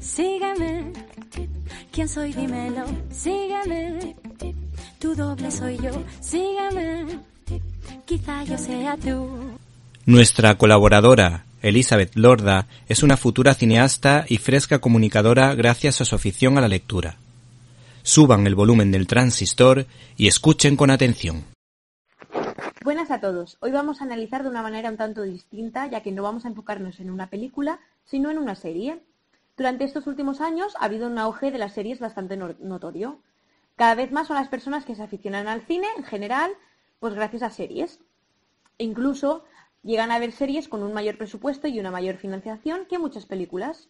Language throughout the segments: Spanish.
Sígueme, ¿quién soy? Dímelo, sígueme. Tu doble soy yo, sígueme. Quizá yo sea tú. Nuestra colaboradora, Elizabeth Lorda, es una futura cineasta y fresca comunicadora gracias a su afición a la lectura. Suban el volumen del transistor y escuchen con atención. Buenas a todos. Hoy vamos a analizar de una manera un tanto distinta, ya que no vamos a enfocarnos en una película, sino en una serie. Durante estos últimos años ha habido un auge de las series bastante notorio. Cada vez más son las personas que se aficionan al cine en general, pues gracias a series. E incluso llegan a ver series con un mayor presupuesto y una mayor financiación que muchas películas.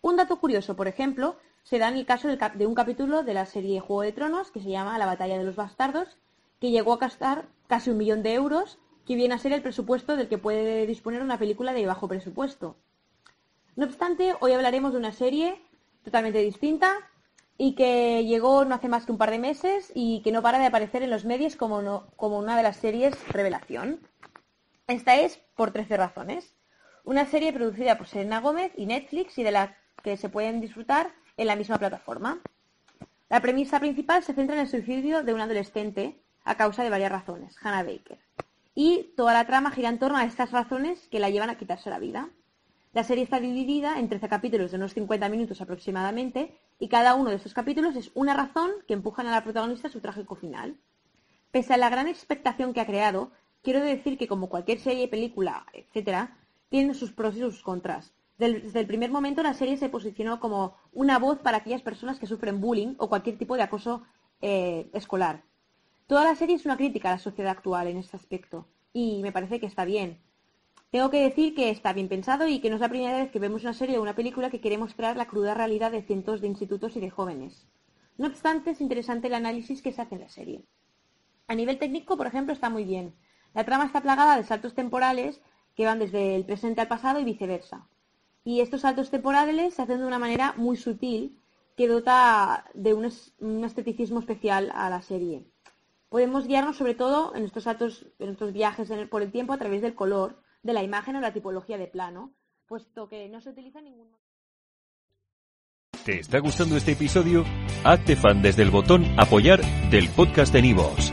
Un dato curioso, por ejemplo, se da en el caso de un capítulo de la serie Juego de Tronos que se llama La batalla de los bastardos, que llegó a gastar casi un millón de euros, que viene a ser el presupuesto del que puede disponer una película de bajo presupuesto. No obstante, hoy hablaremos de una serie totalmente distinta y que llegó no hace más que un par de meses y que no para de aparecer en los medios como, como una de las series revelación. Esta es por 13 razones. Una serie producida por Serena Gómez y Netflix y de la que se pueden disfrutar en la misma plataforma. La premisa principal se centra en el suicidio de un adolescente a causa de varias razones, Hannah Baker. Y toda la trama gira en torno a estas razones que la llevan a quitarse la vida. La serie está dividida en 13 capítulos de unos 50 minutos aproximadamente y cada uno de estos capítulos es una razón que empujan a la protagonista a su trágico final. Pese a la gran expectación que ha creado, quiero decir que como cualquier serie, película, etc., tiene sus pros y sus contras. Desde el primer momento la serie se posicionó como una voz para aquellas personas que sufren bullying o cualquier tipo de acoso eh, escolar. Toda la serie es una crítica a la sociedad actual en este aspecto y me parece que está bien. Tengo que decir que está bien pensado y que no es la primera vez que vemos una serie o una película que quiere mostrar la cruda realidad de cientos de institutos y de jóvenes. No obstante, es interesante el análisis que se hace en la serie. A nivel técnico, por ejemplo, está muy bien. La trama está plagada de saltos temporales que van desde el presente al pasado y viceversa. Y estos saltos temporales se hacen de una manera muy sutil que dota de un, esteticismo especial a la serie. Podemos guiarnos sobre todo en estos saltos, en estos viajes por el tiempo a través del color, de la imagen o la tipología de plano, puesto que no se utiliza ningún. ¿Te está gustando este episodio? Hazte fan desde el botón Apoyar del podcast de Nivos.